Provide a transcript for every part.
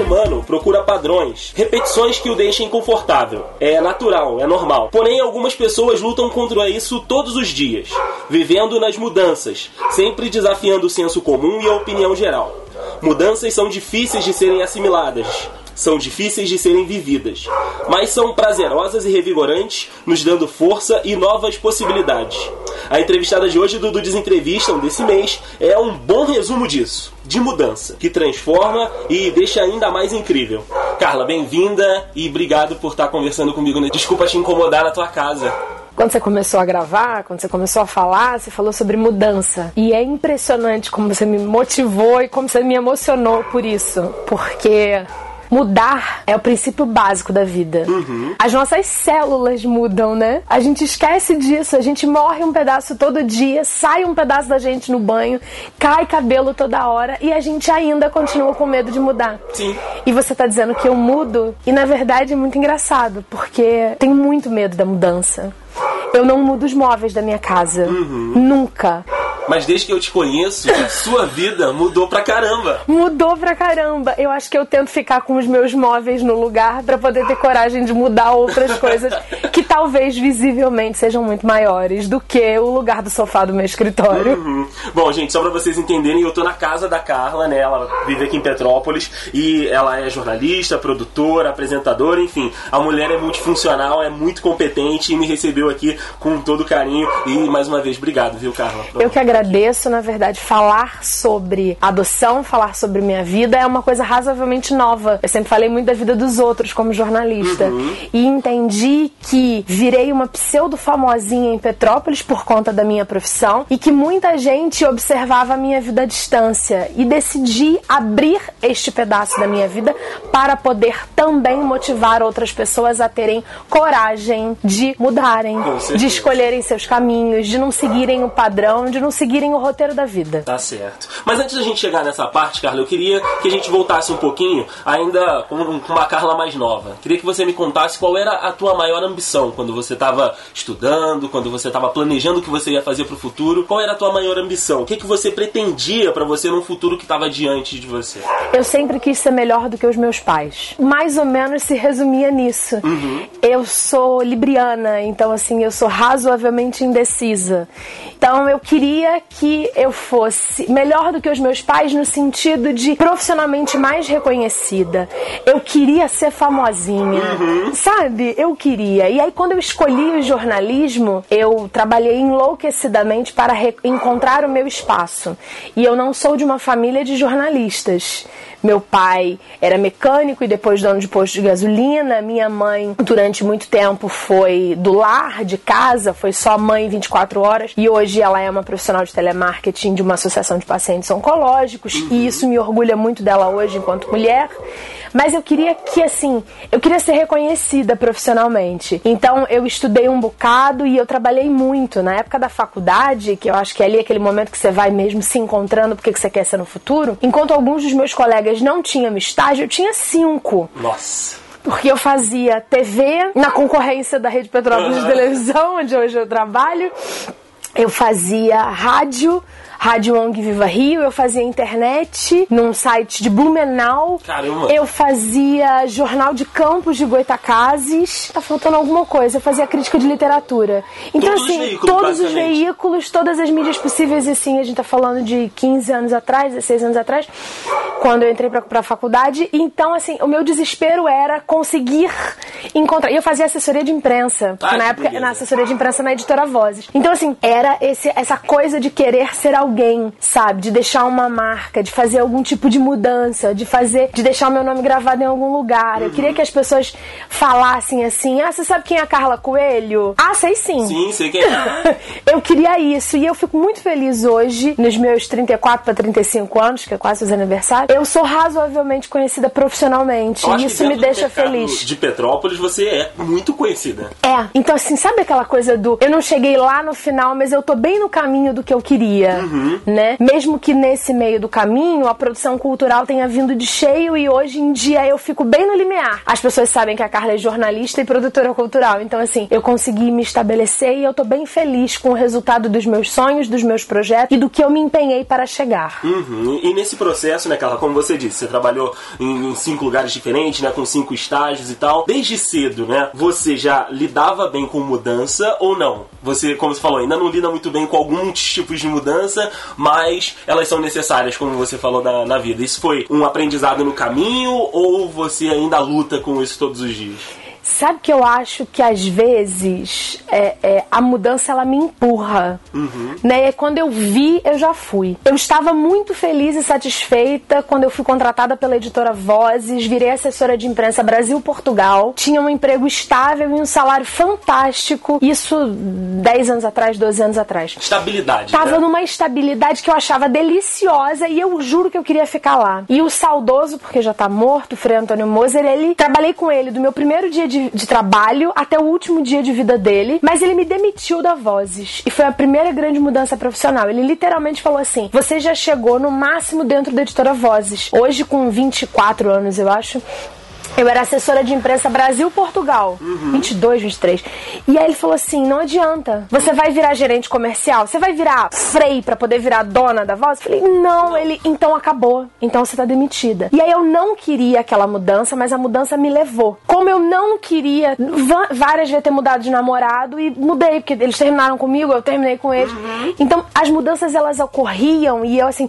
humano procura padrões, repetições que o deixem confortável. É natural, é normal. Porém, algumas pessoas lutam contra isso todos os dias, vivendo nas mudanças, sempre desafiando o senso comum e a opinião geral. Mudanças são difíceis de serem assimiladas, são difíceis de serem vividas, mas são prazerosas e revigorantes, nos dando força e novas possibilidades. A entrevistada de hoje, Dudu Desentrevistam, desse mês, é um bom resumo disso, de mudança, que transforma e deixa ainda mais incrível. Carla, bem-vinda e obrigado por estar conversando comigo. Desculpa te incomodar na tua casa. Quando você começou a gravar, quando você começou a falar, você falou sobre mudança. E é impressionante como você me motivou e como você me emocionou por isso. Porque mudar é o princípio básico da vida. Uhum. As nossas células mudam, né? A gente esquece disso, a gente morre um pedaço todo dia, sai um pedaço da gente no banho, cai cabelo toda hora e a gente ainda continua com medo de mudar. Sim. E você tá dizendo que eu mudo, e na verdade é muito engraçado, porque tenho muito medo da mudança. Eu não mudo os móveis da minha casa. Uhum. Nunca. Mas desde que eu te conheço, a sua vida mudou pra caramba. Mudou pra caramba. Eu acho que eu tento ficar com os meus móveis no lugar para poder ter coragem de mudar outras coisas que talvez visivelmente sejam muito maiores do que o lugar do sofá do meu escritório. Uhum. Bom, gente, só pra vocês entenderem, eu tô na casa da Carla, né? Ela vive aqui em Petrópolis e ela é jornalista, produtora, apresentadora, enfim. A mulher é multifuncional, é muito competente e me recebeu aqui com todo carinho. E mais uma vez, obrigado, viu, Carla? Eu que agradeço agradeço, na verdade, falar sobre adoção, falar sobre minha vida é uma coisa razoavelmente nova. Eu sempre falei muito da vida dos outros como jornalista. Uhum. E entendi que virei uma pseudo famosinha em Petrópolis por conta da minha profissão e que muita gente observava a minha vida à distância. E decidi abrir este pedaço da minha vida para poder também motivar outras pessoas a terem coragem de mudarem, de escolherem seus caminhos, de não seguirem o padrão, de não seguirem o roteiro da vida. Tá certo. Mas antes da gente chegar nessa parte, Carla, eu queria que a gente voltasse um pouquinho, ainda com uma Carla mais nova. Queria que você me contasse qual era a tua maior ambição quando você estava estudando, quando você estava planejando o que você ia fazer para o futuro. Qual era a tua maior ambição? O que, que você pretendia para você num futuro que estava diante de você? Eu sempre quis ser melhor do que os meus pais. Mais ou menos se resumia nisso. Uhum. Eu sou libriana, então assim, eu sou razoavelmente indecisa. Então eu queria que eu fosse melhor do que os meus pais no sentido de profissionalmente mais reconhecida. Eu queria ser famosinha, uhum. sabe? Eu queria. E aí quando eu escolhi o jornalismo, eu trabalhei enlouquecidamente para encontrar o meu espaço. E eu não sou de uma família de jornalistas. Meu pai era mecânico e depois dono de posto de gasolina. Minha mãe, durante muito tempo, foi do lar, de casa, foi só mãe 24 horas. E hoje ela é uma profissional de telemarketing de uma associação de pacientes oncológicos. Uhum. E isso me orgulha muito dela hoje enquanto mulher. Mas eu queria que, assim, eu queria ser reconhecida profissionalmente. Então eu estudei um bocado e eu trabalhei muito. Na época da faculdade, que eu acho que é ali aquele momento que você vai mesmo se encontrando porque que você quer ser no futuro, enquanto alguns dos meus colegas não tinham estágio, eu tinha cinco. Nossa porque eu fazia TV na concorrência da Rede Petrópolis de Televisão, onde hoje eu trabalho. Eu fazia rádio Rádio ONG Viva Rio, eu fazia internet num site de Blumenau. Caramba! Eu fazia jornal de campos de Goitacazes. Tá faltando alguma coisa. Eu fazia crítica de literatura. Então, todos assim, os veículos, todos os veículos, todas as mídias possíveis, e sim, a gente tá falando de 15 anos atrás, 16 anos atrás, quando eu entrei pra, pra faculdade. Então, assim, o meu desespero era conseguir encontrar. E eu fazia assessoria de imprensa. Ah, na época, beleza. na assessoria de imprensa na editora Vozes. Então, assim, era esse, essa coisa de querer ser alguém alguém, sabe? De deixar uma marca, de fazer algum tipo de mudança, de fazer, de deixar o meu nome gravado em algum lugar. Uhum. Eu queria que as pessoas falassem assim: ah, você sabe quem é a Carla Coelho? Ah, sei sim. Sim, sei quem é. eu queria isso e eu fico muito feliz hoje, nos meus 34 para 35 anos, que é quase os aniversários. Eu sou razoavelmente conhecida profissionalmente e isso me deixa feliz. De Petrópolis você é muito conhecida. É. Então, assim, sabe aquela coisa do eu não cheguei lá no final, mas eu tô bem no caminho do que eu queria, uhum. Né? Mesmo que nesse meio do caminho a produção cultural tenha vindo de cheio e hoje em dia eu fico bem no limiar. As pessoas sabem que a Carla é jornalista e produtora cultural. Então, assim, eu consegui me estabelecer e eu tô bem feliz com o resultado dos meus sonhos, dos meus projetos e do que eu me empenhei para chegar. Uhum. E nesse processo, né, Carla, como você disse, você trabalhou em, em cinco lugares diferentes, né, com cinco estágios e tal. Desde cedo, né, você já lidava bem com mudança ou não? Você, como você falou, ainda não lida muito bem com alguns tipos de mudança, mas elas são necessárias, como você falou, na, na vida. Isso foi um aprendizado no caminho ou você ainda luta com isso todos os dias? Sabe que eu acho que às vezes é, é, a mudança ela me empurra. Uhum. Né? E quando eu vi, eu já fui. Eu estava muito feliz e satisfeita quando eu fui contratada pela editora Vozes, virei assessora de imprensa Brasil-Portugal, tinha um emprego estável e um salário fantástico. Isso 10 anos atrás, 12 anos atrás. Estabilidade. Tava né? numa estabilidade que eu achava deliciosa e eu juro que eu queria ficar lá. E o saudoso, porque já tá morto, o Frei Antônio Moser, ele trabalhei com ele do meu primeiro dia de, de, trabalho até o último dia de vida dele, mas ele me demitiu da Vozes. E foi a primeira grande mudança profissional. Ele literalmente falou assim: Você já chegou no máximo dentro da editora Vozes. Hoje, com 24 anos, eu acho, eu era assessora de imprensa Brasil-Portugal. Uhum. 22, 23. E aí ele falou assim: não adianta. Você vai virar gerente comercial? Você vai virar frei para poder virar dona da voz? Eu falei: não, ele. Então acabou. Então você tá demitida. E aí eu não queria aquela mudança, mas a mudança me levou. Como eu não queria. Várias vezes ter mudado de namorado e mudei, porque eles terminaram comigo, eu terminei com eles. Uhum. Então as mudanças elas ocorriam e eu assim.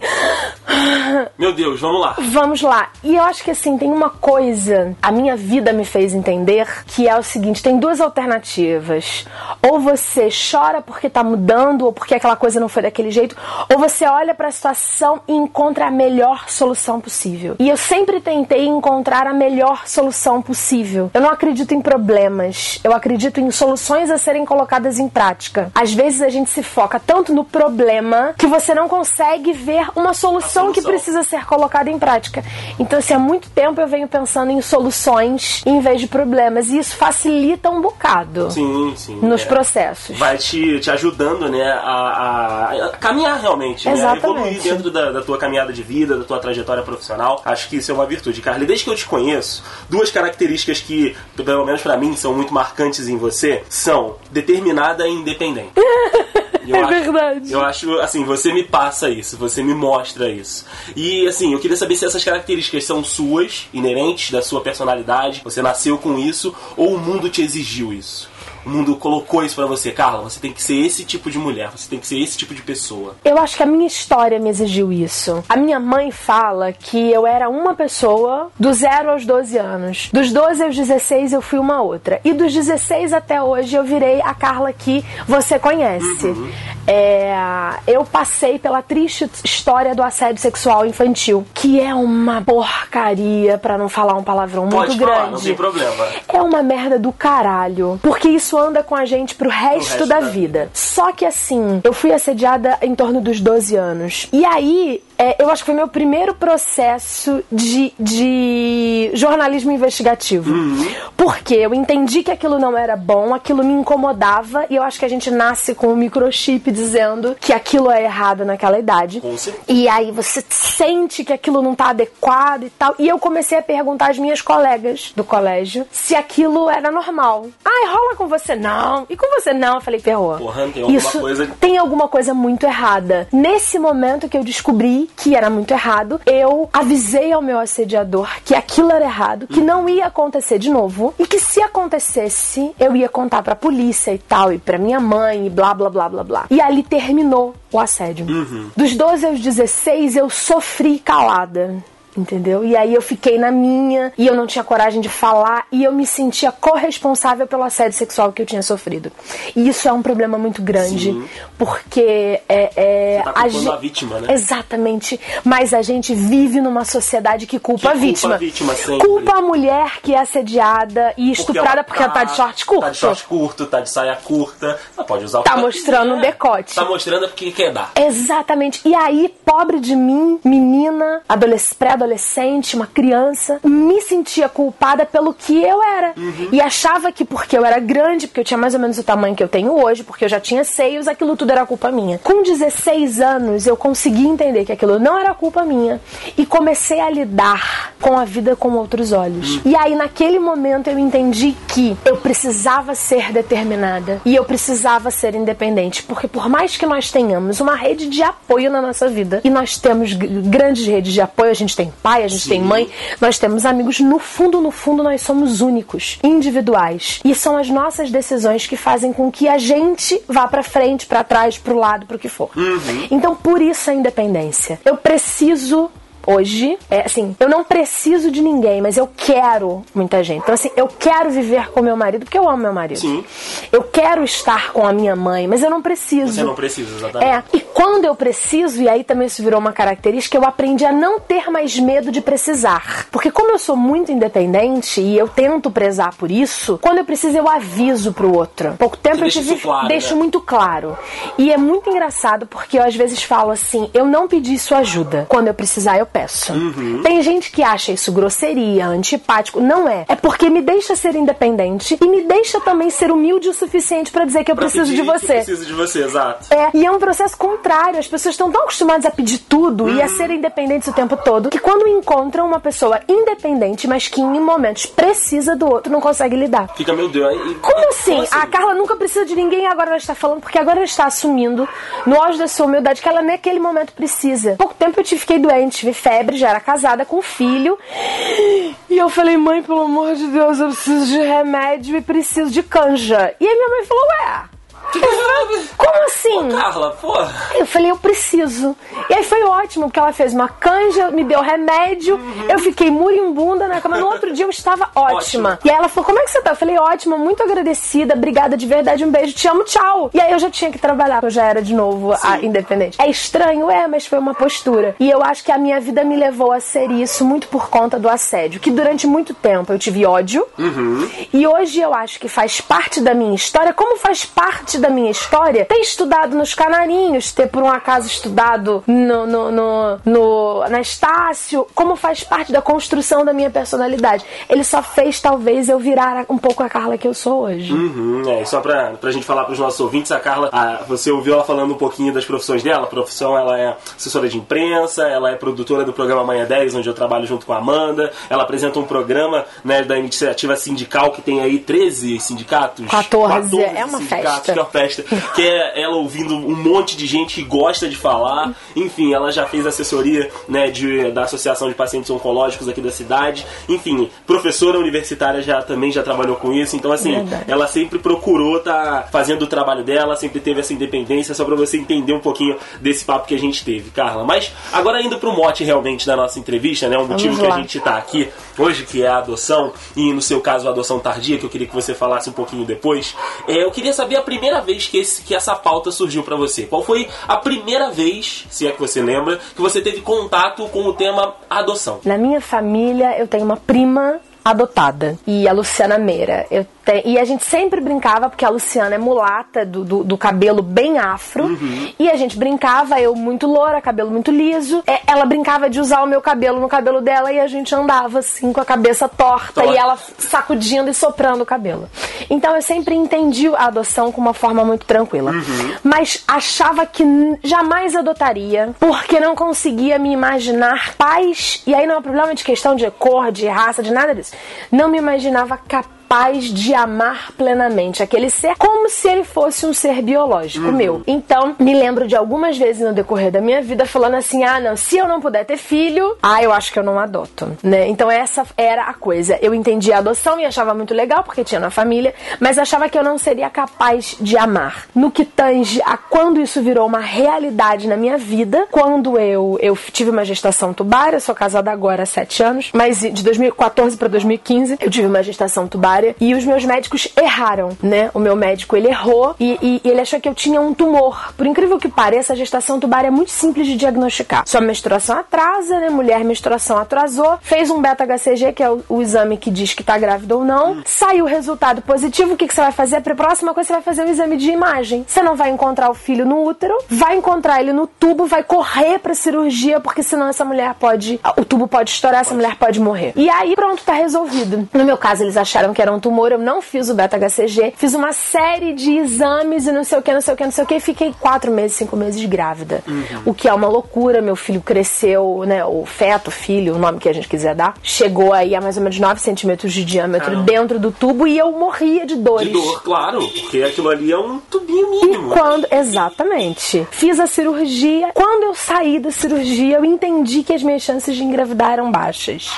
Meu Deus, vamos lá. Vamos lá. E eu acho que assim, tem uma coisa a minha vida me fez entender que é o seguinte: tem duas alternativas. Ou você chora porque tá mudando, ou porque aquela coisa não foi daquele jeito, ou você olha para a situação e encontra a melhor solução possível. E eu sempre tentei encontrar a melhor solução possível. Eu não acredito em problemas, eu acredito em soluções a serem colocadas em prática. Às vezes a gente se foca tanto no problema que você não consegue ver uma solução, solução. que precisa ser colocada em prática. Então, assim, há muito tempo eu venho pensando em soluções soluções em vez de problemas. E isso facilita um bocado sim, sim, nos é. processos. Vai te, te ajudando né, a, a caminhar realmente, né, a evoluir dentro da, da, tua caminhada de vida, da tua trajetória profissional. Acho que isso é uma virtude. Carly, desde que eu te conheço, duas características que, pelo menos para mim, são muito marcantes em você são determinada e independente. é acho, verdade. Eu acho, assim, você me passa isso, você me mostra isso. E, assim, eu queria saber se essas características são suas, inerentes da sua personalidade, você nasceu com isso, ou o mundo te exigiu isso? o mundo colocou isso para você, Carla, você tem que ser esse tipo de mulher, você tem que ser esse tipo de pessoa. Eu acho que a minha história me exigiu isso. A minha mãe fala que eu era uma pessoa do 0 aos 12 anos. Dos 12 aos 16 eu fui uma outra. E dos 16 até hoje eu virei a Carla que você conhece. Uhum. É, eu passei pela triste história do assédio sexual infantil, que é uma porcaria, para não falar um palavrão Pode muito falar, grande. Não tem problema. É uma merda do caralho. Porque isso anda com a gente pro resto, resto da, da vida. Só que assim, eu fui assediada em torno dos 12 anos. E aí, é, eu acho que foi meu primeiro processo de, de jornalismo investigativo. Uhum. Porque eu entendi que aquilo não era bom, aquilo me incomodava, e eu acho que a gente nasce com um microchip dizendo que aquilo é errado naquela idade. E aí você sente que aquilo não tá adequado e tal. E eu comecei a perguntar às minhas colegas do colégio se aquilo era normal. Ai, rola com você não. E com você não. Eu falei, ferrou. Porra, tem alguma Isso coisa. Tem alguma coisa muito errada. Nesse momento que eu descobri que era muito errado, eu avisei ao meu assediador que aquilo era errado, que não ia acontecer de novo e que se acontecesse, eu ia contar pra polícia e tal, e pra minha mãe e blá blá blá blá blá. E ali terminou o assédio. Uhum. Dos 12 aos 16 eu sofri calada entendeu? E aí eu fiquei na minha e eu não tinha coragem de falar e eu me sentia corresponsável pelo assédio sexual que eu tinha sofrido. E isso é um problema muito grande, Sim. porque é, é tá a, gente, a vítima, né? Exatamente. Mas a gente vive numa sociedade que culpa, que a, vítima. culpa a vítima. Sempre. Culpa a mulher que é assediada e estuprada porque ela, porque ela tá de short curto. Tá de short curto, tá de saia curta. Ela pode usar o Tá mostrando o um decote. Tá mostrando porque quer dar. Exatamente. E aí, pobre de mim, menina, adolescente, pré adolescente, uma criança, me sentia culpada pelo que eu era. Uhum. E achava que porque eu era grande, porque eu tinha mais ou menos o tamanho que eu tenho hoje, porque eu já tinha seios, aquilo tudo era culpa minha. Com 16 anos, eu consegui entender que aquilo não era culpa minha e comecei a lidar com a vida com outros olhos. Uhum. E aí, naquele momento, eu entendi que eu precisava ser determinada e eu precisava ser independente, porque por mais que nós tenhamos uma rede de apoio na nossa vida, e nós temos grandes redes de apoio, a gente tem pai, a gente Sim. tem mãe, nós temos amigos, no fundo, no fundo, nós somos únicos, individuais. E são as nossas decisões que fazem com que a gente vá para frente, para trás, para o lado, para o que for. Uhum. Então, por isso a independência. Eu preciso hoje, é assim, eu não preciso de ninguém, mas eu quero muita gente. Então, assim, eu quero viver com meu marido porque eu amo meu marido. Sim. Eu quero estar com a minha mãe, mas eu não preciso. Você não precisa, exatamente. É. E quando eu preciso, e aí também isso virou uma característica, eu aprendi a não ter mais medo de precisar. Porque como eu sou muito independente e eu tento prezar por isso, quando eu preciso eu aviso pro outro. Pouco tempo Você eu tive, claro, deixo né? muito claro. E é muito engraçado porque eu às vezes falo assim, eu não pedi sua ajuda. Quando eu precisar, eu peço. Uhum. Tem gente que acha isso grosseria, antipático. Não é. É porque me deixa ser independente e me deixa também ser humilde o suficiente para dizer que eu pra preciso de você. Eu preciso de você, exato. É, e é um processo contrário. As pessoas estão tão acostumadas a pedir tudo e a uhum. serem independentes o tempo todo que quando encontram uma pessoa independente, mas que em momentos precisa do outro, não consegue lidar. Fica, meu Deus. E, como, assim? como assim? A Carla nunca precisa de ninguém e agora ela está falando porque agora ela está assumindo, no auge da sua humildade, que ela naquele momento precisa. Pouco tempo eu fiquei doente, tive febre, já era casada com filho. E eu falei, mãe, pelo amor de Deus, eu preciso de remédio e preciso de canja. E aí minha mãe falou, ué como assim? Ô, Carla, porra. Eu falei, eu preciso. E aí foi ótimo, porque ela fez uma canja, me deu remédio, uhum. eu fiquei morimbunda na cama. No outro dia eu estava ótima. Ótimo. E aí ela falou, como é que você tá? Eu falei, ótima, muito agradecida, obrigada de verdade, um beijo, te amo, tchau. E aí eu já tinha que trabalhar, eu já era de novo a independente. É estranho, é, mas foi uma postura. E eu acho que a minha vida me levou a ser isso muito por conta do assédio, que durante muito tempo eu tive ódio. Uhum. E hoje eu acho que faz parte da minha história, como faz parte da minha história, ter estudado nos Canarinhos, ter por um acaso estudado no, no, no, no, na Estácio, como faz parte da construção da minha personalidade. Ele só fez, talvez, eu virar um pouco a Carla que eu sou hoje. Uhum, é, só pra, pra gente falar pros nossos ouvintes, a Carla, a, você ouviu ela falando um pouquinho das profissões dela. A profissão, ela é assessora de imprensa, ela é produtora do programa Manhã 10, onde eu trabalho junto com a Amanda. Ela apresenta um programa né, da iniciativa sindical que tem aí 13 sindicatos. 14, 14 é uma festa. Que é festa, que é ela ouvindo um monte de gente que gosta de falar. Enfim, ela já fez assessoria né, de, da Associação de Pacientes Oncológicos aqui da cidade. Enfim, professora universitária já também já trabalhou com isso. Então, assim, Verdade. ela sempre procurou estar tá fazendo o trabalho dela, sempre teve essa independência, só para você entender um pouquinho desse papo que a gente teve, Carla. Mas agora indo pro mote realmente da nossa entrevista, né? O motivo que a gente tá aqui hoje, que é a adoção, e no seu caso a adoção tardia, que eu queria que você falasse um pouquinho depois. É, eu queria saber a primeira vez que, esse, que essa pauta surgiu para você. Qual foi a primeira vez, se é que você lembra, que você teve contato com o tema adoção? Na minha família, eu tenho uma prima adotada. E a Luciana Meira. Eu te... E a gente sempre brincava, porque a Luciana é mulata, do, do, do cabelo bem afro. Uhum. E a gente brincava, eu muito loura, cabelo muito liso. É, ela brincava de usar o meu cabelo no cabelo dela e a gente andava assim com a cabeça torta, torta. e ela sacudindo e soprando o cabelo. Então eu sempre entendi a adoção com uma forma muito tranquila. Uhum. Mas achava que jamais adotaria, porque não conseguia me imaginar pais. E aí não é problema de questão de cor, de raça, de nada disso não me imaginava capaz capaz de amar plenamente aquele ser como se ele fosse um ser biológico uhum. meu. Então, me lembro de algumas vezes no decorrer da minha vida falando assim: ah, não, se eu não puder ter filho, ah, eu acho que eu não adoto, né? Então, essa era a coisa. Eu entendia a adoção e achava muito legal porque tinha na família, mas achava que eu não seria capaz de amar. No que tange a quando isso virou uma realidade na minha vida, quando eu, eu tive uma gestação tubária, sou casada agora há sete anos, mas de 2014 para 2015 eu tive uma gestação tubária cesárea e os meus médicos erraram, né? O meu médico ele errou e, e, e ele achou que eu tinha um tumor. Por incrível que pareça, a gestação tubar é muito simples de diagnosticar. Sua menstruação atrasa, né? Mulher menstruação atrasou, fez um beta-HCG, que é o, o, exame que diz que tá grávida ou não, saiu o resultado positivo, o que, que você vai fazer? A próxima coisa você vai fazer um exame de imagem. Você não vai encontrar o filho no útero, vai encontrar ele no tubo, vai correr pra cirurgia, porque senão essa mulher pode. O tubo pode estourar, essa mulher pode morrer. E aí, pronto, tá resolvido. No meu caso, eles acharam que era um tumor, eu não fiz o beta-HCG, fiz uma série de exames e não sei o que, não sei o que, não sei o que, e fiquei quatro meses, cinco meses grávida. Uhum. O que é uma loucura, meu filho cresceu, né? O feto, filho, o nome que a gente quiser dar, chegou aí a mais ou menos 9 centímetros de diâmetro dentro do tubo e eu morria de dores. De dor, claro, porque aquilo ali é um tubinho mínimo. E quando, exatamente. Fiz a cirurgia. Quando eu saí da cirurgia, eu entendi que as minhas chances de engravidar eram baixas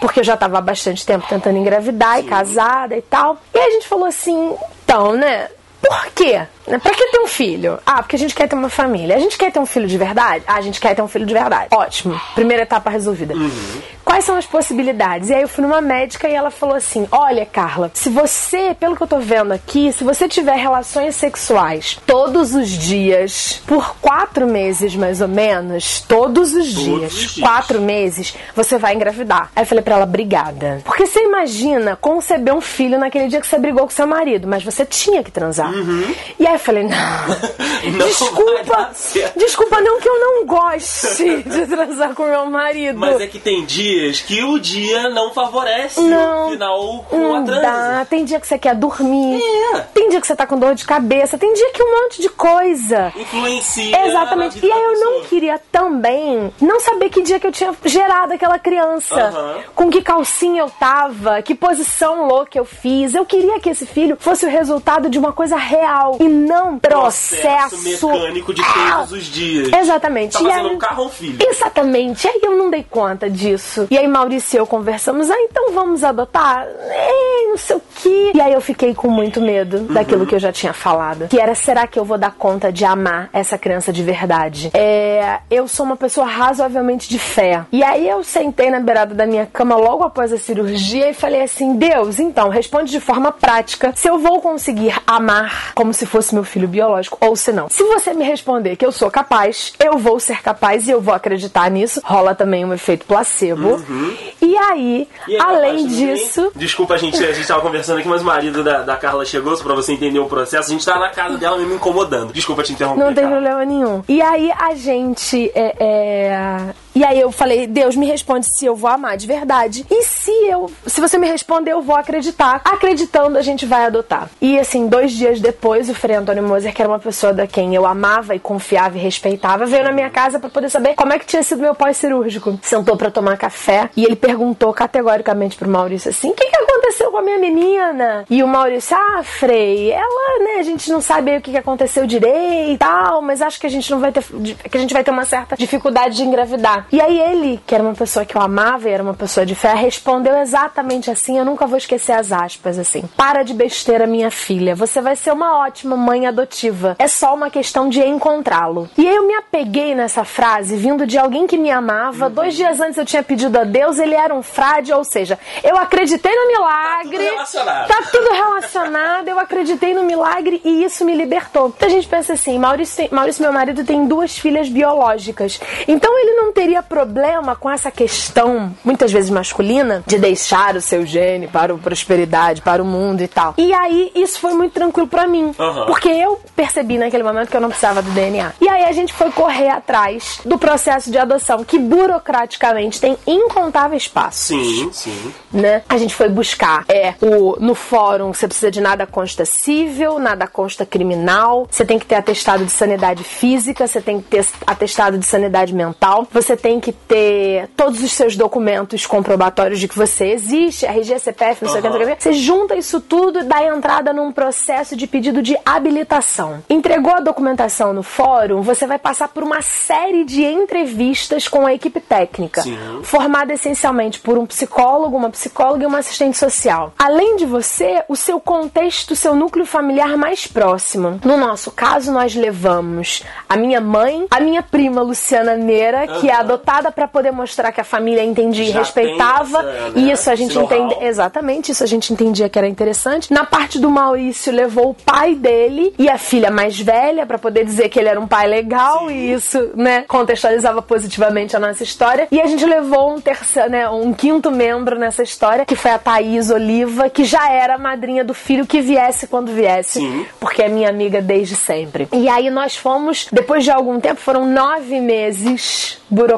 porque eu já estava há bastante tempo tentando engravidar e casada e tal. E aí a gente falou assim, então, né? Por quê? Pra que ter um filho? Ah, porque a gente quer ter uma família. A gente quer ter um filho de verdade? Ah, a gente quer ter um filho de verdade. Ótimo. Primeira etapa resolvida. Uhum. Quais são as possibilidades? E aí eu fui numa médica e ela falou assim: Olha, Carla, se você, pelo que eu tô vendo aqui, se você tiver relações sexuais todos os dias, por quatro meses mais ou menos, todos os, todos dias, os dias, quatro meses, você vai engravidar. Aí eu falei pra ela: Obrigada. Porque você imagina conceber um filho naquele dia que você brigou com seu marido, mas você tinha que transar. Uhum. E aí eu falei, não, não desculpa, desculpa não que eu não goste de transar com meu marido. Mas é que tem dias que o dia não favorece não, o final com não a transa. Dá. Tem dia que você quer dormir, é. tem dia que você tá com dor de cabeça, tem dia que um monte de coisa. Influencia. Exatamente. E aí eu não queria também não saber que dia que eu tinha gerado aquela criança, uhum. com que calcinha eu tava, que posição louca eu fiz. Eu queria que esse filho fosse o resultado de uma coisa real e não processo, processo mecânico de ah, todos os dias. Exatamente. Tá fazendo aí, um carro ou filho. Exatamente. E aí eu não dei conta disso. E aí Maurício e eu conversamos, ah, então vamos adotar? Ei, não sei o que. E aí eu fiquei com muito medo uhum. daquilo que eu já tinha falado. Que era, será que eu vou dar conta de amar essa criança de verdade? É, eu sou uma pessoa razoavelmente de fé. E aí eu sentei na beirada da minha cama logo após a cirurgia e falei assim, Deus, então, responde de forma prática se eu vou conseguir amar como se fosse meu filho biológico ou se não. Se você me responder que eu sou capaz, eu vou ser capaz e eu vou acreditar nisso. Rola também um efeito placebo. Uhum. E aí, e aí além disso. Desculpa, a gente, a gente tava conversando aqui, mas o marido da, da Carla chegou, só pra você entender o processo. A gente tava na casa dela me incomodando. Desculpa te interromper. Não tem problema nenhum. E aí a gente. É, é... E aí eu falei, Deus me responde se eu vou amar de verdade. E se eu, se você me responder, eu vou acreditar. Acreditando, a gente vai adotar. E assim, dois dias depois, o Frei Antônio Moser, que era uma pessoa da quem eu amava e confiava e respeitava, veio na minha casa para poder saber como é que tinha sido meu pós-cirúrgico. Sentou para tomar café e ele perguntou categoricamente pro Maurício assim: o que, que aconteceu com a minha menina? E o Maurício, ah, Frei, ela, né, a gente não sabe o que, que aconteceu direito e tal, mas acho que a gente não vai ter. que a gente vai ter uma certa dificuldade de engravidar. E aí ele, que era uma pessoa que eu amava e era uma pessoa de fé, respondeu exatamente assim, eu nunca vou esquecer as aspas, assim. Para de besteira, minha filha. Você vai ser uma ótima mãe adotiva. É só uma questão de encontrá-lo. E aí eu me apeguei nessa frase, vindo de alguém que me amava. Uhum. Dois dias antes eu tinha pedido a Deus, ele era um frade, ou seja, eu acreditei no milagre. Tá tudo relacionado. Tá tudo relacionado, eu acreditei no milagre e isso me libertou. Então a gente pensa assim, Maurício, Maurício meu marido, tem duas filhas biológicas. Então ele não teria teria problema com essa questão, muitas vezes masculina, de deixar o seu gene para a prosperidade, para o mundo e tal. E aí, isso foi muito tranquilo para mim. Uhum. Porque eu percebi naquele momento que eu não precisava do DNA. E aí a gente foi correr atrás do processo de adoção, que burocraticamente tem incontáveis passos. Sim, sim. Né? A gente foi buscar é o no fórum você precisa de nada consta cível, nada consta criminal, você tem que ter atestado de sanidade física, você tem que ter atestado de sanidade mental, você tem que ter todos os seus documentos comprobatórios de que você existe, RG, CPF, não sei o que, não sei o que. Você junta isso tudo e dá entrada num processo de pedido de habilitação. Entregou a documentação no fórum, você vai passar por uma série de entrevistas com a equipe técnica, Sim. formada essencialmente por um psicólogo, uma psicóloga e uma assistente social. Além de você, o seu contexto, o seu núcleo familiar mais próximo. No nosso caso, nós levamos a minha mãe, a minha prima Luciana Neira, que é a adotada para poder mostrar que a família entendia e Já respeitava. essa, né, E isso a gente entende. Exatamente, isso a gente entendia que era interessante. Na parte do Maurício, levou o pai dele e a filha mais velha para poder dizer que ele era um pai legal e isso, né, contextualizava positivamente a nossa história. E a gente levou um terceiro, né, um quinto membro nessa história, que foi a Thaís Oliva, que já era a madrinha do filho que viesse quando viesse, Sim. porque é minha amiga desde sempre. E aí nós fomos, depois de algum tempo, foram nove meses burocráticos,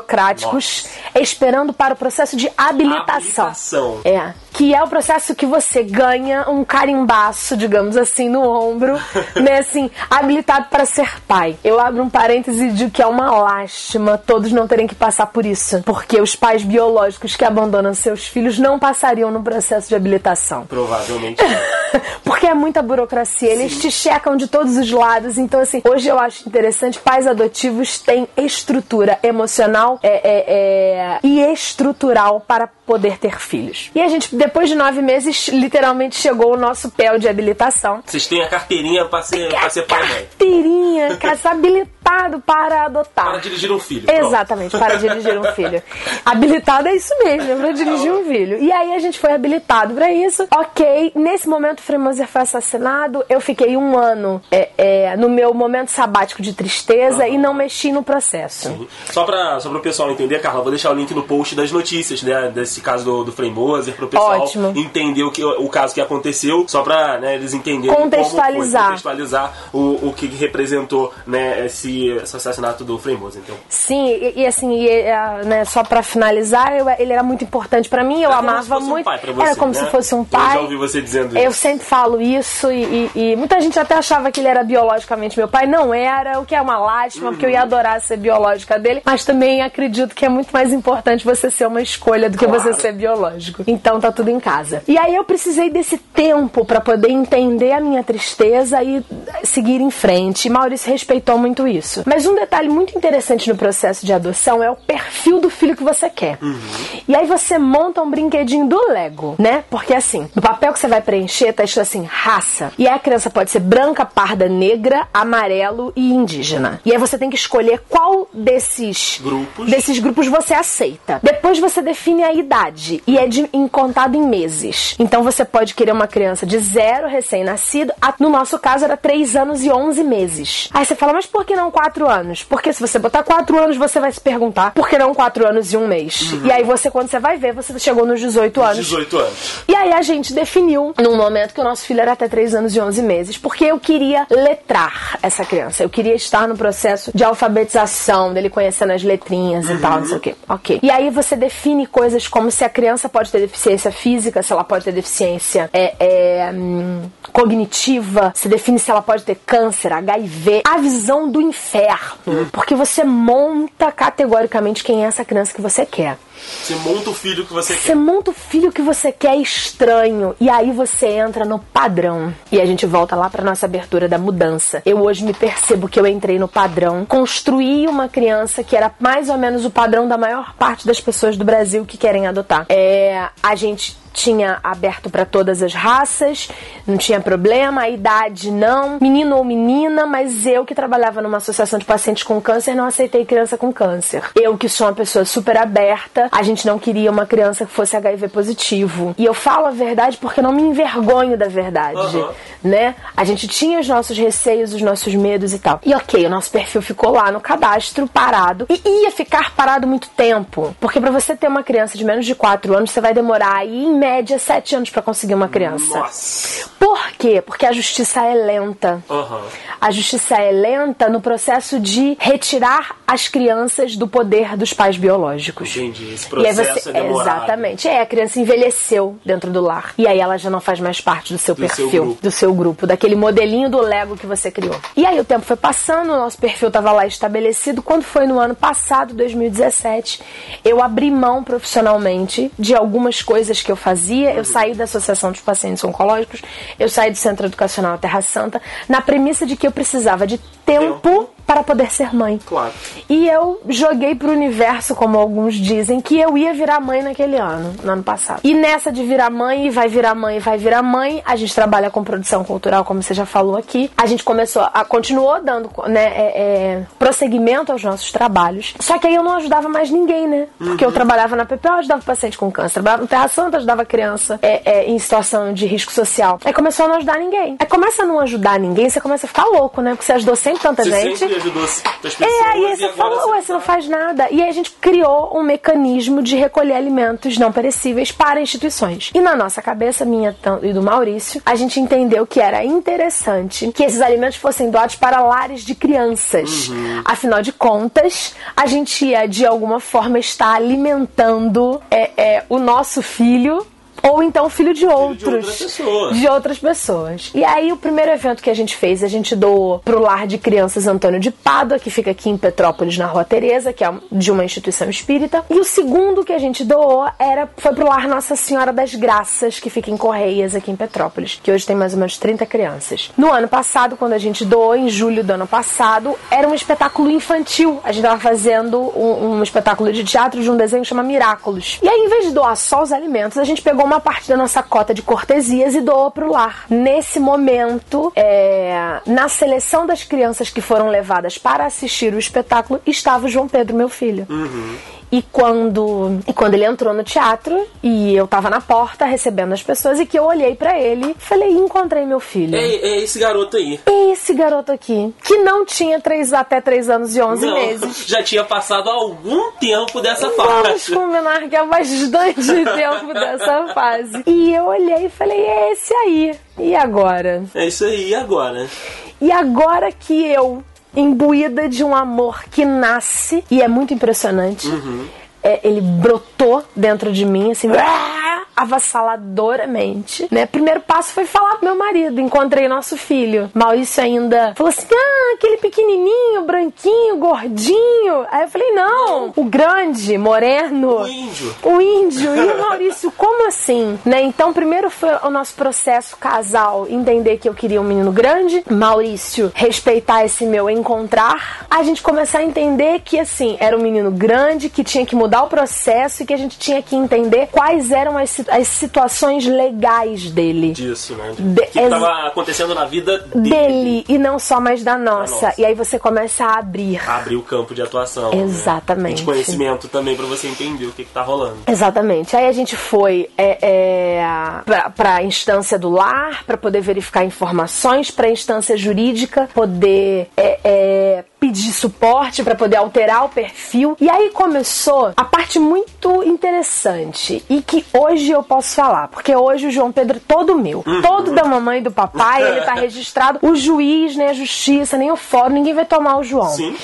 esperando para o processo de habilitação. Habilitação. É. Que é o processo que você ganha um carimbaço, digamos assim, no ombro, né? Assim, habilitado para ser pai. Eu abro um parêntese e digo que é uma lástima todos não terem que passar por isso. Porque os pais biológicos que abandonam seus filhos não passariam no processo de habilitação. Provavelmente. Porque é muita burocracia, eles te checam de todos os lados. Então, assim, hoje eu acho interessante, pais adotivos têm estrutura emocional é, é, é, e estrutural para poder ter filhos. E a gente, depois de nove meses, literalmente chegou o nosso pé de habilitação. Vocês têm a carteirinha pra ser, pra ser pai mãe. Carteirinha, cara, habilitado para adotar. Para dirigir um filho. Pronto. Exatamente, para dirigir um filho. Habilitado é isso mesmo, é para dirigir um filho. E aí a gente foi habilitado para isso. Ok, nesse momento o Frei Moser foi assassinado. Eu fiquei um ano é, é, no meu momento sabático de tristeza e não mexi no processo. Só pra, só pro pessoal entender, Carla, vou deixar o link no post das notícias, né? Desse caso do, do Frei Moser, pro pessoal Ótimo. entender o, que, o caso que aconteceu, só pra né, eles entenderem Contextualizar. foi, contextualizar o, o que representou né, esse, esse assassinato do Frei Moser. Então, Sim, e, e assim, e, é, né, só pra finalizar, eu- ele era muito importante pra mim, eu Era como amava um muito. pai pra você, era como né? se fosse um Eu pai. já ouvi você dizendo Eu isso. sempre falo isso e, e- muita gente até achava que ele era biologicamente meu pai. Não era, o que é uma lástima, porque eu Uhum. ia adorar ser biológica dele. Mas também acredito que é muito mais importante você ser uma escolha do que Claro. você ser biológico. Então tá tudo em casa. E aí eu precisei desse tempo pra poder entender a minha tristeza e seguir em frente. E Maurício respeitou muito isso. Mas um detalhe muito interessante no processo de adoção é o perfil do filho que você quer. E aí você monta um brinquedinho do Lego, né? Porque assim, no papel que você vai preencher tá escrito assim, raça. E aí a criança pode ser branca, parda, negra, amarelo e indígena. E aí você tem que escolher qual desses Grupos. desses grupos você aceita. Depois você define a idade e é de, em em meses. Então você pode querer uma criança de zero, recém-nascido, no nosso caso era 3 anos e 11 meses. Aí você fala, mas por que não 4 anos? Porque se você botar 4 anos, você vai se perguntar, por que não 4 anos e um mês? E aí você, quando você vai ver, você chegou nos 18 anos. 18 anos. E aí a gente definiu, num momento que o nosso filho era até 3 anos e 11 meses, porque eu queria letrar essa criança. Eu queria estar no processo de alfabetização, dele conhecendo as letrinhas e tal, não sei o quê. Ok. E aí você define coisas como se a criança pode ter deficiência física, se ela pode ter deficiência é, é, hum, cognitiva, se define se ela pode ter câncer, HIV, a visão do inferno. Porque você monta categoricamente quem é essa criança que você quer. Você monta o filho que você Você quer. monta o filho que você quer estranho e aí você entra no padrão. E a gente volta lá pra nossa abertura da mudança. Eu hoje me percebo que eu entrei no padrão, construí uma criança que era mais ou menos o padrão da maior parte das pessoas do Brasil que querem adotar. É, a gente tinha aberto para todas as raças, não tinha problema, a idade não, menino ou menina, mas eu que trabalhava numa associação de pacientes com câncer não aceitei criança com câncer. Eu que sou uma pessoa super aberta, a gente não queria uma criança que fosse HIV positivo. E eu falo a verdade porque não me envergonho da verdade, Aham. né? A gente tinha os nossos receios, os nossos medos e tal. E ok, o nosso perfil ficou lá no cadastro parado e ia ficar parado muito tempo, porque para você ter uma criança de menos de 4 anos, você vai demorar aí em média 7 anos para conseguir uma criança. Nossa. Por quê? Porque a justiça é lenta. Aham. A justiça é lenta no processo de retirar as crianças do poder dos pais biológicos. Entendi. Esse processo você, é demorado. exatamente. É, a criança envelheceu dentro do lar. E aí ela já não faz mais parte do seu Do seu perfil, grupo. do seu grupo, daquele modelinho do Lego que você criou. E aí o tempo foi passando, o nosso perfil estava lá estabelecido. Quando foi no ano passado, 2017, eu abri mão profissionalmente de algumas coisas que eu fazia. Eu saí da Associação dos Pacientes Oncológicos, eu saí do Centro Educacional Terra Santa, na premissa de que eu precisava de tempo para poder ser mãe. Claro. E eu joguei pro universo, como alguns dizem, que eu ia virar mãe naquele ano, no ano passado. E nessa de virar mãe, vai virar mãe, vai virar mãe, a gente trabalha com produção cultural, como você já falou aqui. A gente começou a continuou dando né, é, é, prosseguimento aos nossos trabalhos. Só que aí eu não ajudava mais ninguém, né? Porque uhum. eu trabalhava na PPO, ajudava paciente com câncer, trabalhava no Terra Santa, ajudava criança é, é, em situação de risco social. Aí começou a não ajudar ninguém. Aí começa a não ajudar ninguém, você começa a ficar louco, né? Porque você ajudou sempre tanta você gente. Sempre ajudou as pessoas. É, aí você falou, ué, você não faz nada. E aí a gente criou um mecanismo de recolher alimentos não perecíveis para instituições. E na nossa cabeça, minha e do Maurício, a gente entendeu que era interessante que esses alimentos fossem doados para lares de crianças. Uhum. Afinal de contas, a gente ia de alguma forma estar alimentando é, é, o nosso filho ou então filho de outros. Filho de outras pessoas. De outras pessoas. E aí, o primeiro evento que a gente fez, a gente doou pro Lar de Crianças Antônio de Pádua, que fica aqui em Petrópolis, na Rua Tereza, que é de uma instituição espírita. E o segundo que a gente doou era, foi pro Lar Nossa Senhora das Graças, que fica em Correias, aqui em Petrópolis, que hoje tem mais ou menos 30 crianças. No ano passado, quando a gente doou, em julho do ano passado, era um espetáculo infantil. A gente tava fazendo um, um espetáculo de teatro de um desenho que chama Miraculos. E aí, em vez de doar só os alimentos, a gente pegou uma parte da nossa cota de cortesias e doou para o lar. Nesse momento, é, na seleção das crianças que foram levadas para assistir o espetáculo, estava o João Pedro, meu filho. Uhum. E quando, e quando ele entrou no teatro e eu tava na porta recebendo as pessoas e que eu olhei para ele, falei, encontrei meu filho. É, é, esse garoto aí. É esse garoto aqui, que não tinha três, até 3 anos e 11 não, meses. Já tinha passado algum tempo dessa fase. Vamos combinar que é bastante tempo dessa fase. E eu olhei e falei, é esse aí. E agora? É isso aí, e agora? E agora que eu imbuída de um amor que nasce e é muito impressionante. Uhum. É, ele brotou dentro de mim, assim, avassaladoramente, né? Primeiro passo foi falar pro meu marido, encontrei nosso filho. Maurício ainda falou assim: ah, aquele pequenininho, branquinho, gordinho. Aí eu falei: não, o grande, moreno. O índio. O índio. E o Maurício, como assim? Né? Então, primeiro foi o nosso processo casal entender que eu queria um menino grande, Maurício respeitar esse meu encontrar, a gente começar a entender que, assim, era um menino grande, que tinha que mudar o processo e que a gente tinha que entender quais eram as as situações legais dele. Disso, né? De, que estava acontecendo na vida dele. dele. e não só mais da nossa. da nossa. E aí você começa a abrir. abrir o campo de atuação. Né? Exatamente. Né? De conhecimento também para você entender o que, está rolando. Exatamente. Aí a gente foi é, é, para a instância do lar para poder verificar informações, para a instância jurídica poder é, é pedir suporte para poder alterar o perfil. E aí começou a parte muito interessante e que hoje eu posso falar, porque hoje o João Pedro é todo meu, uhum. todo da mamãe e do papai, ele tá registrado. O juiz, nem a justiça, nem o fórum, ninguém vai tomar o João. Sim.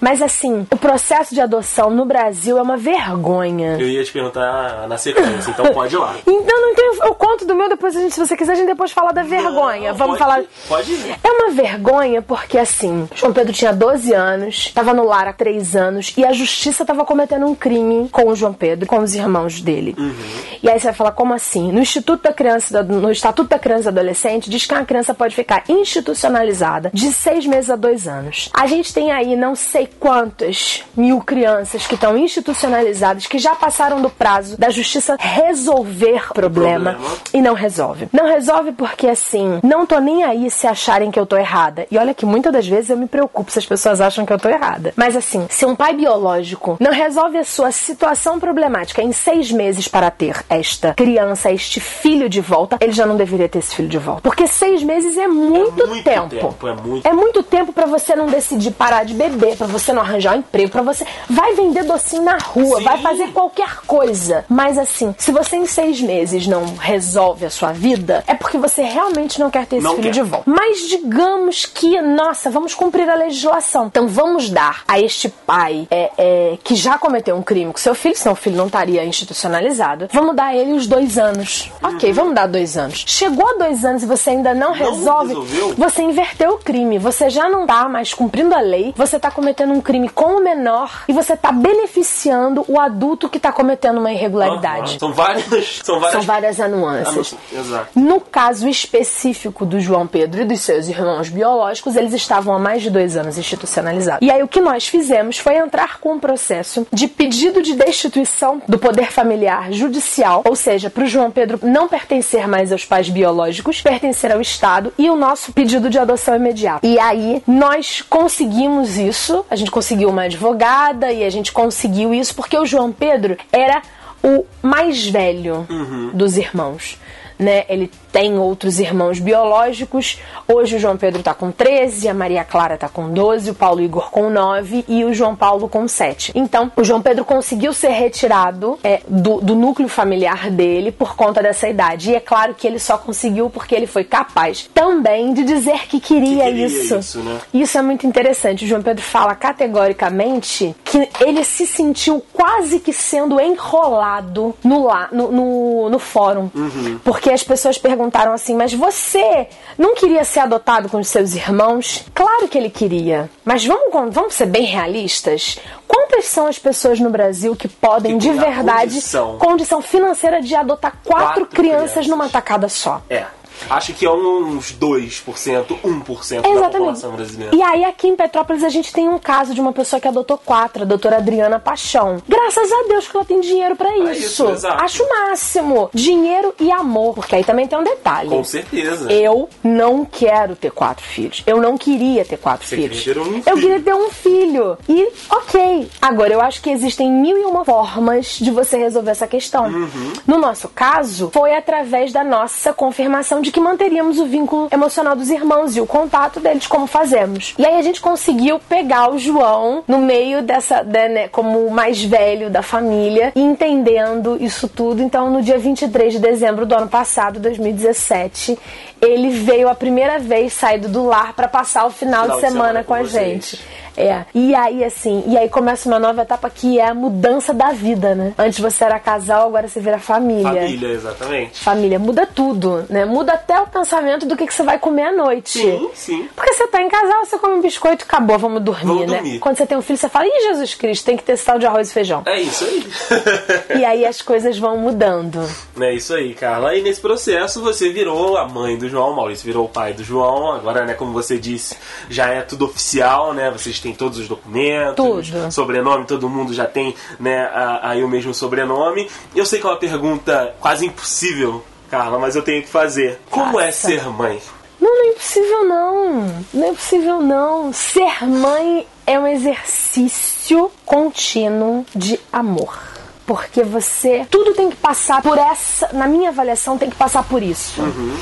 Mas assim, o processo de adoção no Brasil é uma vergonha. Eu ia te perguntar na sequência, então pode ir lá. Então não tem, eu conto do meu depois a gente, se você quiser, a gente depois fala da vergonha. Não, Vamos pode, falar. Pode ir. É uma vergonha porque assim, João Pedro tinha 12 12 anos, estava no lar há 3 anos e a justiça estava cometendo um crime com o João Pedro, com os irmãos dele. Uhum. E aí você vai falar, como assim? No Instituto da Criança, no Estatuto da Criança e Adolescente, diz que uma criança pode ficar institucionalizada de 6 meses a 2 anos. A gente tem aí não sei quantas mil crianças que estão institucionalizadas, que já passaram do prazo da justiça resolver problema, problema, e não resolve. Não resolve porque assim, não tô nem aí se acharem que eu tô errada. E olha que muitas das vezes eu me preocupo se as pessoas pessoas acham que eu tô errada. Mas assim, se um pai biológico não resolve a sua situação problemática em seis meses para ter esta criança, este filho de volta, ele já não deveria ter esse filho de volta. Porque seis meses é muito, é muito tempo. tempo. É muito, é muito tempo para você não decidir parar de beber, para você não arranjar um emprego, para você. Vai vender docinho na rua, Sim. vai fazer qualquer coisa. Mas assim, se você em seis meses não resolve a sua vida, é porque você realmente não quer ter esse não filho quer. de volta. Mas digamos que, nossa, vamos cumprir a legislação. Então vamos dar a este pai é, é, que já cometeu um crime com seu filho, senão o filho não estaria institucionalizado, vamos dar a ele os dois anos. Uhum. Ok, vamos dar dois anos. Chegou a dois anos e você ainda não, não resolve, resolveu. você inverteu o crime. Você já não tá mais cumprindo a lei, você tá cometendo um crime com o menor e você tá beneficiando o adulto que tá cometendo uma irregularidade. Uhum. São várias, são várias, são várias anuâncias. Exato. No caso específico do João Pedro e dos seus irmãos biológicos, eles estavam há mais de dois anos institucionalizados institucionalizado. E aí o que nós fizemos foi entrar com um processo de pedido de destituição do poder familiar judicial, ou seja, para o João Pedro não pertencer mais aos pais biológicos, pertencer ao Estado e o nosso pedido de adoção imediata. E aí nós conseguimos isso, a gente conseguiu uma advogada e a gente conseguiu isso porque o João Pedro era o mais velho uhum. dos irmãos. Né? Ele tem outros irmãos biológicos. Hoje o João Pedro está com 13, a Maria Clara está com 12, o Paulo Igor com 9 e o João Paulo com 7. Então, o João Pedro conseguiu ser retirado é, do, do, núcleo familiar dele por conta dessa idade. E é claro que ele só conseguiu porque ele foi capaz também de dizer que queria, que queria isso. Isso, né? isso é muito interessante. O João Pedro fala categoricamente que ele se sentiu quase que sendo enrolado no, lá, no, no, no fórum. Uhum. Porque as pessoas perguntam perguntaram assim: Mas você não queria ser adotado com os seus irmãos? Claro que ele queria. Mas vamos, vamos ser bem realistas? Quantas são as pessoas no Brasil que podem, que de verdade, condição. condição. financeira de adotar quatro, quatro crianças, crianças numa tacada só? É. Acho que é uns 2%, 1% Exatamente. da população brasileira. E aí aqui em Petrópolis a gente tem um caso de uma pessoa que adotou quatro, a doutora Adriana Paixão. Graças a Deus que ela tem dinheiro para isso. isso Acho o máximo. Dinheiro e amor, porque aí também tem um detalhe. Com certeza. Eu não quero ter quatro filhos. Eu não queria ter quatro Você filhos. Queria ter um eu queria ter um filho. E ok. Agora, eu acho que existem mil e uma formas de você resolver essa questão. Uhum. No nosso caso, foi através da nossa confirmação de que manteríamos o vínculo emocional dos irmãos e o contato deles, como fazemos. E aí a gente conseguiu pegar o João no meio dessa, né, como o mais velho da família, entendendo isso tudo. Então, no dia 23 de dezembro do ano passado, 2017, ele veio a primeira vez saído do lar para passar o final, final de, semana de semana com, com a gente. É. E aí, assim, e aí começa uma nova etapa que é a mudança da vida, né? Antes você era casal, agora você vira família. Família, exatamente. Família. Muda tudo, né? Muda até o pensamento do que, que você vai comer à noite. Sim, sim. Porque você tá em casal, você come um biscoito, acabou, vamos dormir, vamos né? Dormir. Quando você tem um filho, você fala, ih, Jesus Cristo, tem que ter sal de arroz e feijão. É isso aí. e aí as coisas vão mudando. É isso aí, Carla. E nesse processo você virou a mãe do João, Maurício virou o pai do João. Agora, né, como você disse, já é tudo oficial, né? Vocês tem todos os documentos, Tudo. sobrenome, todo mundo já tem né, aí o mesmo sobrenome. Eu sei que é uma pergunta quase impossível, Carla, mas eu tenho que fazer. Como é Nossa. é ser mãe? Não, não é impossível não. Não é impossível não. Ser mãe é um exercício contínuo de amor porque você tudo tem que passar por essa, na minha avaliação tem que passar por isso. Uhum.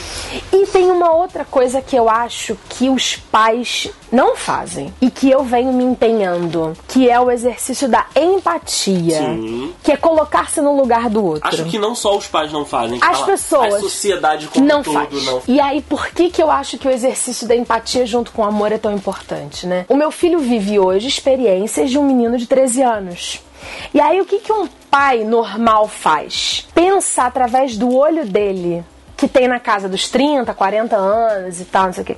E tem uma outra coisa que eu acho que os pais não fazem e que eu venho me empenhando, que é o exercício da empatia, Sim. que é colocar-se no lugar do outro. Acho que não só os pais não fazem, as pessoas, a sociedade como não todo faz. não. E aí por que que eu acho que o exercício da empatia junto com o amor é tão importante, né? O meu filho vive hoje experiências de um menino de 13 anos. E aí o que, que um pai normal faz? Pensa através do olho dele, que tem na casa dos 30, 40 anos e tal, não sei o quê.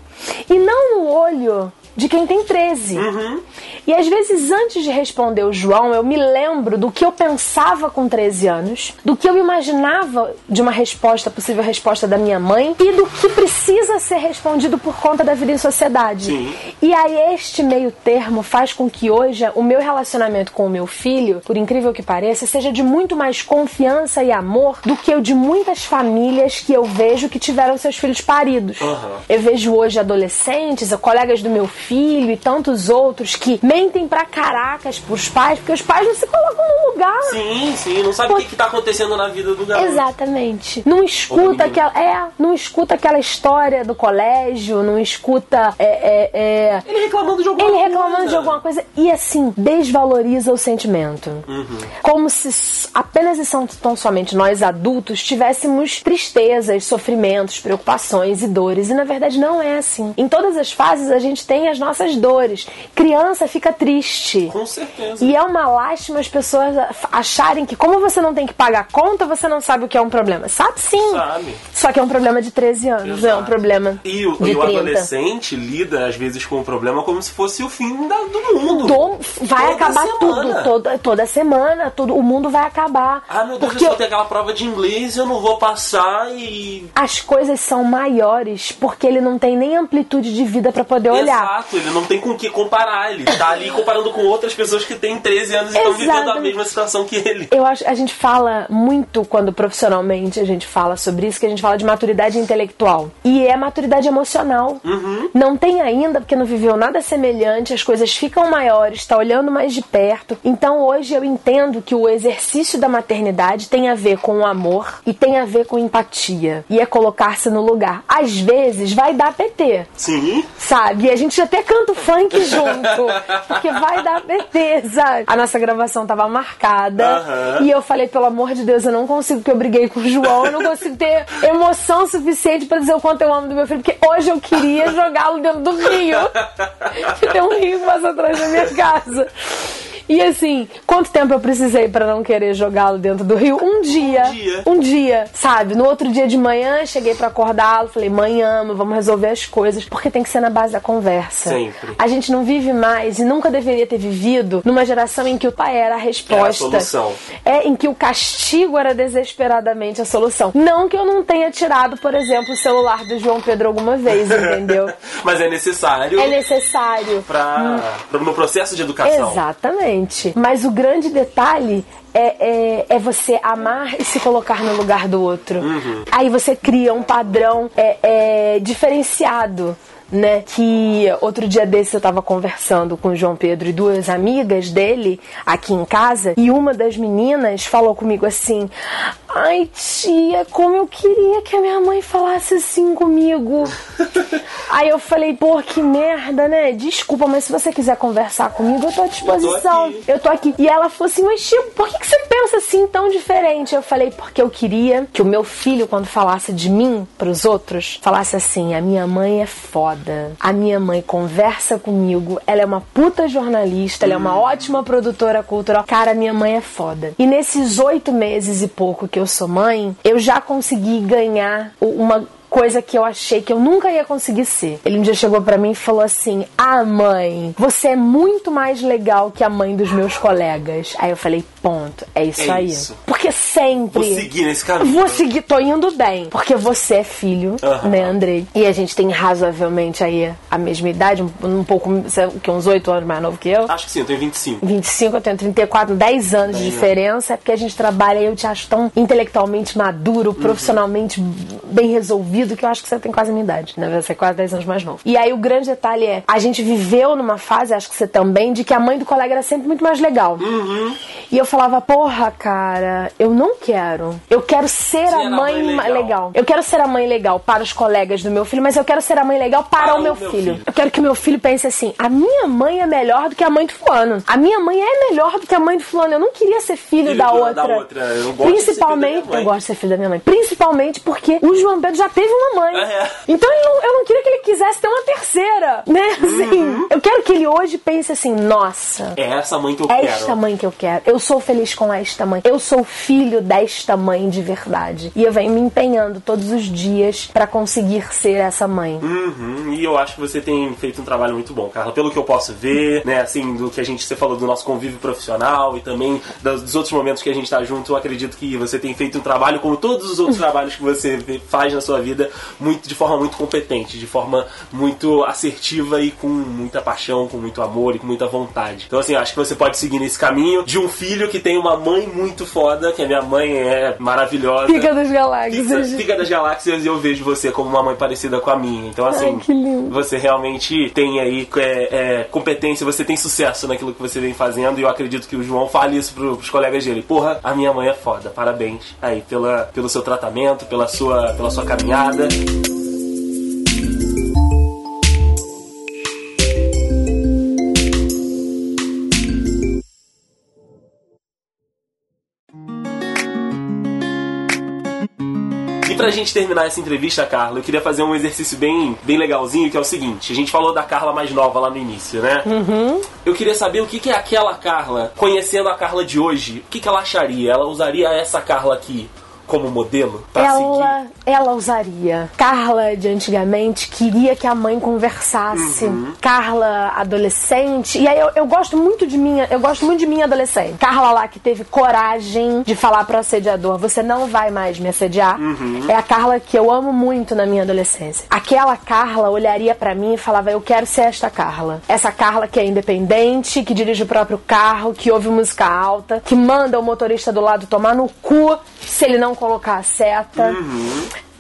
E não no olho de quem tem 13. Uhum. E às vezes, antes de responder o João, eu me lembro do que eu pensava com 13 anos, do que eu imaginava de uma resposta, possível resposta da minha mãe, e do que precisa ser respondido por conta da vida em sociedade. Sim. E aí, este meio termo faz com que hoje o meu relacionamento com o meu filho, por incrível que pareça, seja de muito mais confiança e amor do que o de muitas famílias que eu vejo que tiveram seus filhos paridos. Uhum. Eu vejo hoje adolescentes, colegas do meu filho filho e tantos outros que mentem pra caracas pros pais, porque os pais não se colocam no lugar. Sim, sim, não sabe o que, que tá acontecendo na vida do garoto. Exatamente. Não escuta aquela. É, não escuta aquela história do colégio, não escuta. É, é, é... Ele reclamando de alguma Ele reclamando coisa. de alguma coisa e assim, desvaloriza o sentimento. Uhum. Como se apenas e são tão somente nós adultos tivéssemos tristezas, sofrimentos, preocupações e dores. E na verdade não é assim. Em todas as fases a gente tem as nossas dores. Criança fica triste. Com certeza. E é uma lástima as pessoas acharem que, como você não tem que pagar conta, você não sabe o que é um problema. Sabe sim. Sabe. Só que é um problema de 13 anos, Exato. é um problema. E o, e o adolescente lida, às vezes, com o problema como se fosse o fim da, do mundo. Do, vai toda acabar semana. tudo. Toda, toda semana, todo, o mundo vai acabar. Ah, meu Deus, porque... eu só tenho aquela prova de inglês, eu não vou passar e. As coisas são maiores porque ele não tem nem amplitude de vida para poder olhar. Ele não tem com o que comparar. Ele tá ali comparando com outras pessoas que têm 13 anos e estão vivendo a mesma situação que ele. Eu acho a gente fala muito quando profissionalmente a gente fala sobre isso, que a gente fala de maturidade intelectual. E é maturidade emocional. Não tem ainda, porque não viveu nada semelhante, as coisas ficam maiores, tá olhando mais de perto. Então hoje eu entendo que o exercício da maternidade tem a ver com o amor e tem a ver com empatia. E é colocar-se no lugar. Às vezes vai dar PT. Sim. Sabe? E a gente até canta o funk junto. Porque vai dar PT, sabe? A nossa gravação tava marcada. Aham. E eu falei, pelo amor de Deus, eu não consigo, porque eu briguei com o João, eu não consigo ter emoção suficiente pra dizer o quanto eu amo do meu filho, porque hoje eu queria jogá-lo dentro do rio. que tem um rio que passa atrás da minha casa. E assim, quanto tempo eu precisei pra não querer jogá-lo dentro do rio? Um dia. dia. Um dia, sabe? No outro dia de manhã, cheguei pra acordá-lo, falei, mãe, ama, vamos resolver as coisas, porque tem que ser na base da conversa. Sempre. A gente não vive mais e nunca deveria ter vivido numa geração em que o pai era a resposta. Era a solução. É, em que o castigo era desesperadamente a solução. Não que eu não tenha tirado, por exemplo, o celular do João Pedro alguma vez, entendeu? Mas é necessário É necessário. pra, pra- no processo de educação. Exatamente. Mas o grande detalhe é, é, é você amar e se colocar no lugar do outro. Aí você cria um padrão é, é, diferenciado. Né, que outro dia desse eu tava conversando com o João Pedro e duas amigas dele aqui em casa, e uma das meninas falou comigo assim: Ai, tia, como eu queria que a minha mãe falasse assim comigo. Aí eu falei, pô, que merda, né? Desculpa, mas se você quiser conversar comigo, eu tô à disposição. aqui. Eu tô aqui. E ela falou assim, mas Chico, por que, que você pensa assim tão diferente? Eu falei, porque eu queria que o meu filho, quando falasse de mim pros outros, falasse assim: a minha mãe é foda. A minha mãe conversa comigo, ela é uma puta jornalista, ela é uma ótima produtora cultural. Cara, minha mãe é foda. E nesses oito meses e pouco que eu sou mãe, eu já consegui ganhar uma coisa que eu achei que eu nunca ia conseguir ser. Ele um dia chegou pra mim e falou assim: "Ah, mãe, você é muito mais legal que a mãe dos meus colegas". Aí eu falei: "Ponto, é isso É aí". isso. Porque sempre Vou seguir nesse caminho. Vou seguir, tô indo bem. Porque você é filho, né, Andrei? E a gente tem razoavelmente aí a mesma idade, um, um pouco, quê, uns 8 anos mais novo que eu. Acho que sim, eu tenho 25. 25, eu tenho 34, 10 anos de Dez diferença, é porque a gente trabalha e eu te acho tão intelectualmente maduro, profissionalmente bem resolvido, que eu acho que você tem quase a minha idade, né? Você é quase 10 anos mais novo. E aí o grande detalhe é, a gente viveu numa fase, acho que você também, de que a mãe do colega era sempre muito mais legal. E eu falava, porra, cara, eu não quero. Eu quero ser Ser a mãe, mãe legal. legal. Eu quero ser a mãe legal para os colegas do meu filho, mas eu quero ser a mãe legal para, Para o meu, meu filho. filho. Eu quero que o meu filho pense assim: a minha mãe é melhor do que a mãe do fulano. A minha mãe é melhor do que a mãe do fulano. Eu não queria ser filho, Filho da, outra. da outra. Eu gosto de ser filho da Principalmente, minha mãe. eu gosto de ser filho da minha mãe. Principalmente porque o João Pedro já teve uma mãe. É. Então ele não- eu não queria que ele quisesse ter uma terceira, né? Assim, Uhum. eu quero que ele hoje pense assim: nossa, É essa mãe que eu é quero. esta mãe que eu quero. Eu sou feliz com esta mãe. Eu sou filho desta mãe de verdade. E eu venho me empenhando todos os dias pra conseguir ser essa mãe. Uhum, e eu acho que você tem feito um trabalho muito bom, Carla. Pelo que eu posso ver, né, assim, do que a gente você falou do nosso convívio profissional e também dos, dos outros momentos que a gente tá junto, eu acredito que você tem feito um trabalho, como todos os outros trabalhos que você faz na sua vida, muito de forma muito competente, de forma muito assertiva e com muita paixão, com muito amor e com muita vontade. Então, assim, eu acho que você pode seguir nesse caminho de um filho que tem uma mãe muito foda, que a minha mãe é maravilhosa. Fica Fica, galáxias. fica das galáxias e eu vejo você como uma mãe parecida com a minha. Então, assim, Ai, você realmente tem aí é, é, competência, você tem sucesso naquilo que você vem fazendo e eu acredito que o João fale isso pro, pros colegas dele. Porra, a minha mãe é foda. Parabéns aí pela, pelo seu tratamento, pela sua, pela sua caminhada. E pra gente terminar essa entrevista, Carla, eu queria fazer um exercício bem, bem legalzinho, que é o seguinte: a gente falou da Carla mais nova lá no início, né? Eu queria saber o que, que é aquela Carla, conhecendo a Carla de hoje, o que, que ela acharia? Ela usaria essa Carla aqui como modelo pra ela, seguir? ela usaria. Carla de antigamente queria que a mãe conversasse. Uhum. Carla adolescente. E aí eu, eu gosto muito de minha, eu gosto muito de minha adolescente. Carla lá que teve coragem de falar pro assediador: "Você não vai mais me assediar". Uhum. É a Carla que eu amo muito na minha adolescência. Aquela Carla olharia pra mim e falava: "Eu quero ser esta Carla". Essa Carla que é independente, que dirige o próprio carro, que ouve música alta, que manda o motorista do lado tomar no cu se ele não colocar a seta.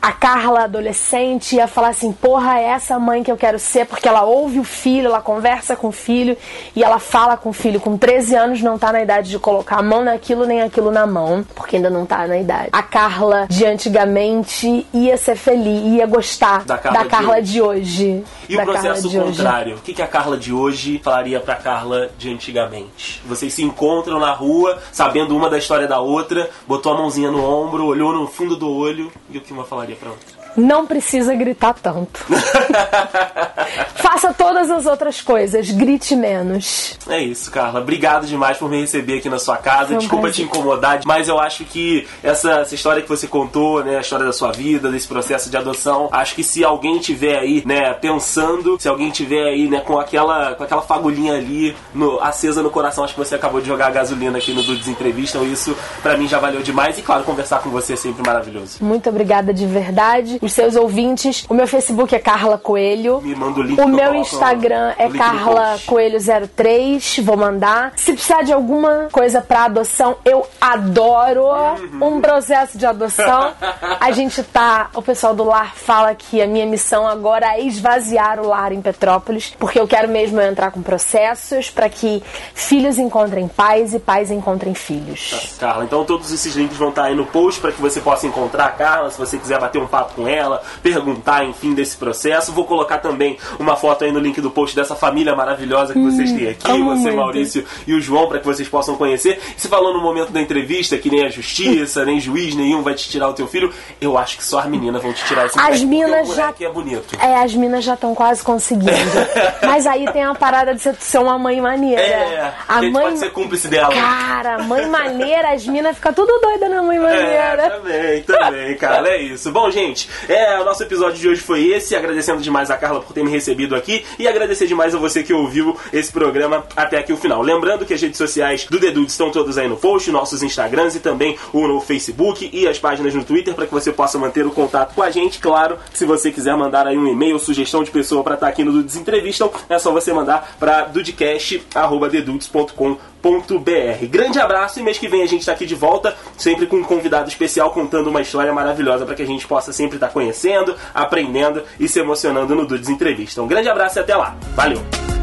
A Carla adolescente ia falar assim: porra, é essa mãe que eu quero ser, porque ela ouve o filho, ela conversa com o filho e ela fala com o filho. Com 13 anos não tá na idade de colocar a mão naquilo nem aquilo na mão, porque ainda não tá na idade. A Carla de antigamente ia ser feliz, ia gostar Da Carla de de hoje. E Da o processo Carla contrário? O que, que a Carla de hoje falaria pra Carla de antigamente? Vocês se encontram na rua, sabendo uma da história da outra, botou a mãozinha no ombro, olhou no fundo do olho, e o que uma falaria pra outra? Não precisa gritar tanto. Faça todas as outras coisas, grite menos. É isso, Carla. Obrigado demais por me receber aqui na sua casa. Um Desculpa prazer. te incomodar, mas eu acho que essa, essa história que você contou, né, a história da sua vida, desse processo de adoção, acho que se alguém tiver aí, né, pensando, se alguém tiver aí, né, com aquela, com aquela fagulhinha ali no- acesa no coração, acho que você acabou de jogar a gasolina aqui no Dudes Entrevista, então isso pra mim já valeu demais e claro, conversar com você é sempre maravilhoso. Muito obrigada de verdade. Os seus ouvintes, o meu Facebook é Carla Coelho. Me manda o link O meu Instagram é Carla post. Coelho 03, vou mandar. Se precisar de alguma coisa pra adoção, eu adoro Uhum. um processo de adoção. A gente tá, o pessoal do lar fala que a minha missão agora é esvaziar o lar em Petrópolis, porque eu quero mesmo entrar com processos pra que filhos encontrem pais e pais encontrem filhos. Carla. Então todos esses links vão estar aí no post para que você possa encontrar a Carla, se você quiser bater um papo com ela, perguntar, enfim, desse processo. Vou colocar também uma foto aí no link do post dessa família maravilhosa que vocês têm aqui, amo você, muito. Maurício e o João, para que vocês possam conhecer. E se falou no momento da entrevista que nem a justiça, nem juiz nenhum vai te tirar o teu filho, eu acho que só as meninas vão te tirar esse As minas já- é bonito. É, as minas já estão quase conseguindo. Mas aí tem a parada de ser uma mãe maneira. É, a a mãe. pode ser cúmplice dela. Cara, mãe maneira, as minas ficam tudo doida na mãe É, maneira. também, também, cara, é isso. Bom, gente, é, o nosso episódio de hoje foi esse. Agradecendo demais a Carla por ter me recebido aqui e agradecer demais a você que ouviu esse programa até aqui o final. Lembrando que as redes sociais do The Dudes estão todas aí no post, nossos Instagrams e também o no Facebook e as páginas no Twitter para que você possa manter o contato com a gente. Claro, se você quiser mandar aí um e-mail, sugestão de pessoa para estar aqui no Dudes Entrevistam, é só você mandar para dudecast.com br. Grande abraço e mês que vem a gente tá aqui de volta, sempre com um convidado especial contando uma história maravilhosa para que a gente possa sempre estar conhecendo, aprendendo e se emocionando no Dudes Entrevista. Um grande abraço e até lá. Valeu!